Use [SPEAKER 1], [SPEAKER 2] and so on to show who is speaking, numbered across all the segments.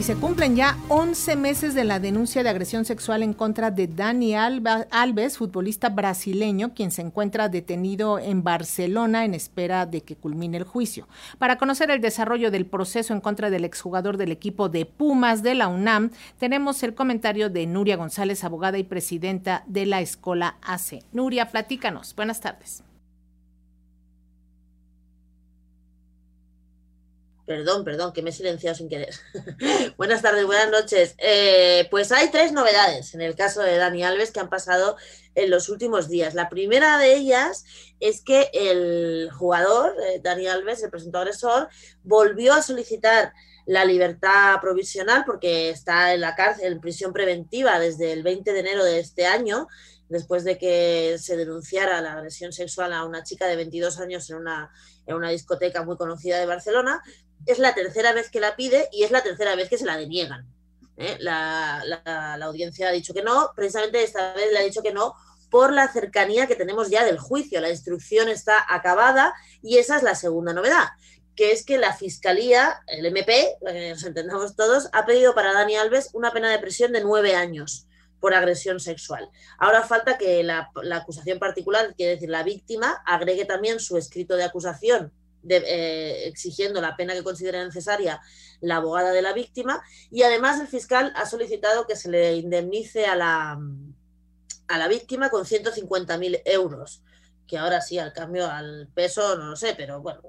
[SPEAKER 1] Y se cumplen ya 11 meses de la denuncia de agresión sexual en contra de Dani Alves, futbolista brasileño, quien se encuentra detenido en Barcelona en espera de que culmine el juicio. Para conocer el desarrollo del proceso en contra del exjugador del equipo de Pumas de la UNAM, tenemos el comentario de Nuria González, abogada y presidenta de la Escola AC. Nuria, platícanos. Buenas tardes.
[SPEAKER 2] Perdón, perdón, que me he silenciado sin querer. buenas tardes, buenas noches. Eh, pues hay tres novedades en el caso de Dani Alves que han pasado en los últimos días. La primera de ellas es que el jugador, eh, Dani Alves, el presentador agresor, volvió a solicitar la libertad provisional porque está en la cárcel, en prisión preventiva desde el 20 de enero de este año, después de que se denunciara la agresión sexual a una chica de 22 años en una, en una discoteca muy conocida de Barcelona es la tercera vez que la pide y es la tercera vez que se la deniegan. ¿eh? La, audiencia ha dicho que no, precisamente esta vez le ha dicho que no por la cercanía que tenemos ya del juicio. La instrucción está acabada y esa es la segunda novedad, que es que la Fiscalía, el MP, que nos entendamos todos, ha pedido para Dani Alves una pena de prisión de nueve años por agresión sexual. Ahora falta que la, acusación particular, quiere decir la víctima, agregue también su escrito de acusación eh, exigiendo la pena que considera necesaria la abogada de la víctima y además el fiscal ha solicitado que se le indemnice a la, a la víctima con 150.000 euros, que ahora sí, al cambio al peso, no lo sé, pero bueno,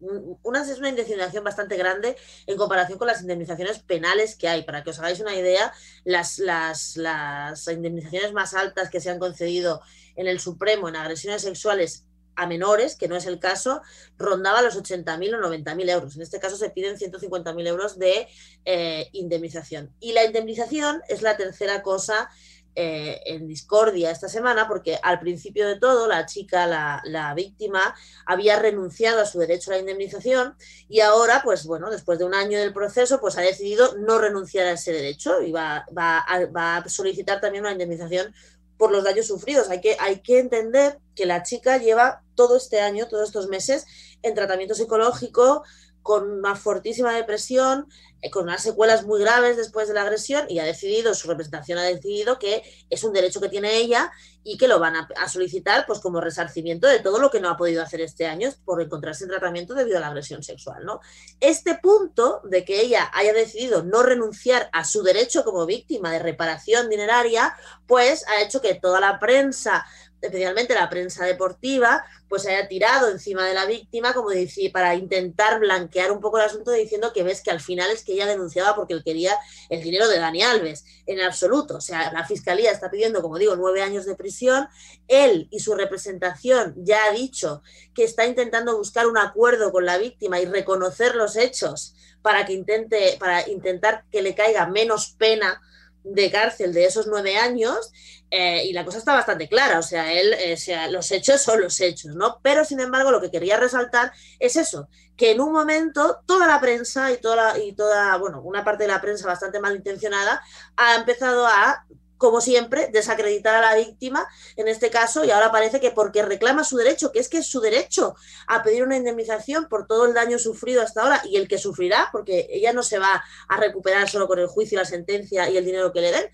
[SPEAKER 2] una, es una indemnización bastante grande en comparación con las indemnizaciones penales que hay. Para que os hagáis una idea, las, las, las indemnizaciones más altas que se han concedido en el Supremo en agresiones sexuales a menores, que no es el caso, rondaba los 80.000 o 90.000 euros. En este caso se piden 150.000 euros de eh, indemnización. Y la indemnización es la tercera cosa eh, en discordia esta semana, porque al principio de todo la chica, la, víctima, había renunciado a su derecho a la indemnización y ahora, pues bueno, después de un año del proceso, pues ha decidido no renunciar a ese derecho y va, va a solicitar también una indemnización por los daños sufridos. Hay que, hay que entender que la chica lleva todo este año, todos estos meses, en tratamiento psicológico, con una fortísima depresión, eh, con unas secuelas muy graves después de la agresión y ha decidido, su representación ha decidido que es un derecho que tiene ella y que lo van a, solicitar pues como resarcimiento de todo lo que no ha podido hacer este año por encontrarse en tratamiento debido a la agresión sexual. ¿no? Este punto de que ella haya decidido no renunciar a su derecho como víctima de reparación dineraria, pues ha hecho que toda la prensa especialmente la prensa deportiva, pues haya tirado encima de la víctima como para intentar blanquear un poco el asunto diciendo que ves que al final es que ella denunciaba porque él quería el dinero de Dani Alves. En absoluto. O sea, la fiscalía está pidiendo, como digo, nueve años de prisión. Él y su representación ya ha dicho que está intentando buscar un acuerdo con la víctima y reconocer los hechos para que intente, para intentar que le caiga menos pena de cárcel de esos nueve años eh, y la cosa está bastante clara, o sea, él, eh, sea, los hechos son los hechos, ¿no? Pero sin embargo, lo que quería resaltar es eso, que en un momento toda la prensa y toda, y toda, bueno, una parte de la prensa bastante malintencionada ha empezado a como siempre, desacreditar a la víctima en este caso y ahora parece que porque reclama su derecho, que es que es su derecho a pedir una indemnización por todo el daño sufrido hasta ahora y el que sufrirá, porque ella no se va a recuperar solo con el juicio, la sentencia y el dinero que le den,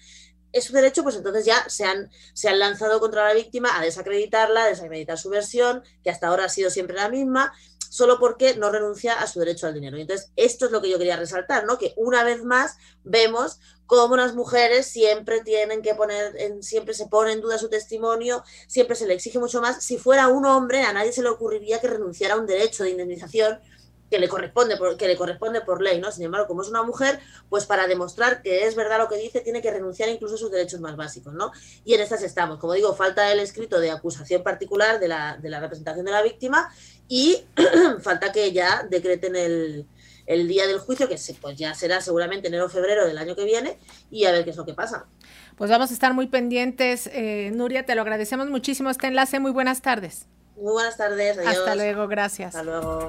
[SPEAKER 2] es su derecho, pues entonces ya se han, se han lanzado contra la víctima a desacreditarla, a desacreditar su versión, que hasta ahora ha sido siempre la misma, solo porque no renuncia a su derecho al dinero. entonces, esto es lo que yo quería resaltar, ¿no? Que una vez más vemos cómo las mujeres siempre tienen que poner, en, siempre se pone en duda su testimonio, siempre se le exige mucho más. Si fuera un hombre, a nadie se le ocurriría que renunciara a un derecho de indemnización que le corresponde por, que le corresponde por ley, ¿no? Sin embargo, como es una mujer, pues para demostrar que es verdad lo que dice, tiene que renunciar incluso a sus derechos más básicos, ¿no? Y en estas estamos. Como digo, falta el escrito de acusación particular de la, de la representación de la víctima y falta que ya decreten el, el día del juicio, que pues ya será seguramente enero o febrero del año que viene, y a ver qué es lo que pasa.
[SPEAKER 1] Pues vamos a estar muy pendientes. Eh, Nuria, te lo agradecemos muchísimo este enlace. Muy buenas tardes.
[SPEAKER 2] Muy buenas tardes.
[SPEAKER 1] Hasta luego, gracias.
[SPEAKER 2] Hasta luego.